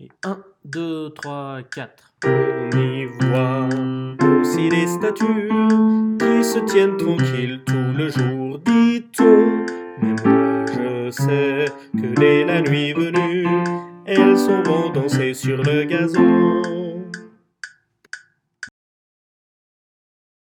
Et 1, 2, 3, 4. On y voit aussi des statues qui se tiennent tranquilles tout le jour, dit-on. Mais moi je sais que dès la nuit venue, elles s'en vont danser sur le gazon.